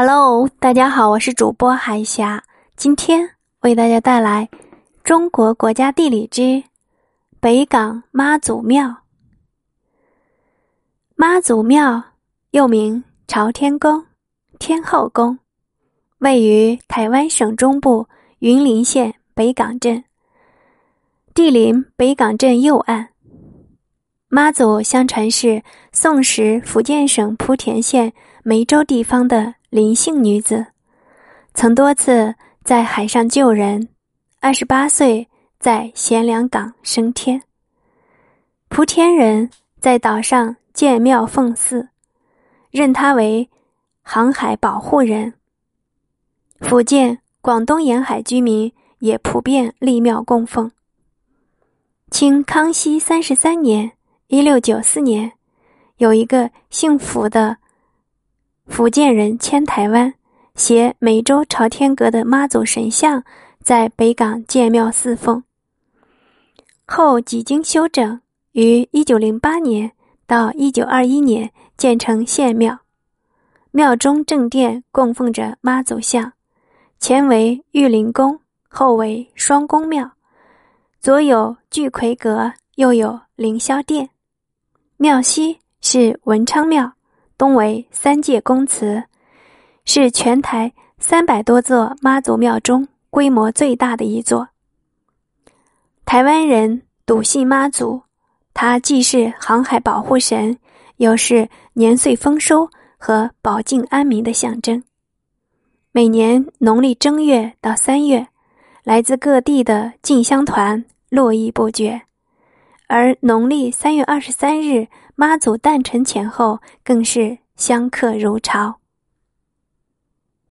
Hello，大家好，我是主播海霞，今天为大家带来《中国国家地理之北港妈祖庙》。妈祖庙又名朝天宫、天后宫，位于台湾省中部云林县北港镇，地临北港镇右岸。妈祖相传是宋时福建省莆田县梅州地方的林姓女子，曾多次在海上救人。二十八岁在贤良港升天。莆田人在岛上建庙奉祀，认她为航海保护人。福建、广东沿海居民也普遍立庙供奉。清康熙三十三年。一六九四年，有一个姓福的福建人迁台湾，携美洲朝天阁的妈祖神像在北港建庙祀奉。后几经修整，于一九零八年到一九二一年建成县庙。庙中正殿供奉着妈祖像，前为玉灵宫，后为双宫庙，左有聚魁阁，右有凌霄殿。庙西是文昌庙，东为三界宫祠，是全台三百多座妈祖庙中规模最大的一座。台湾人笃信妈祖，他既是航海保护神，又是年岁丰收和保境安民的象征。每年农历正月到三月，来自各地的进香团络绎不绝。而农历三月二十三日，妈祖诞辰前后，更是香客如潮。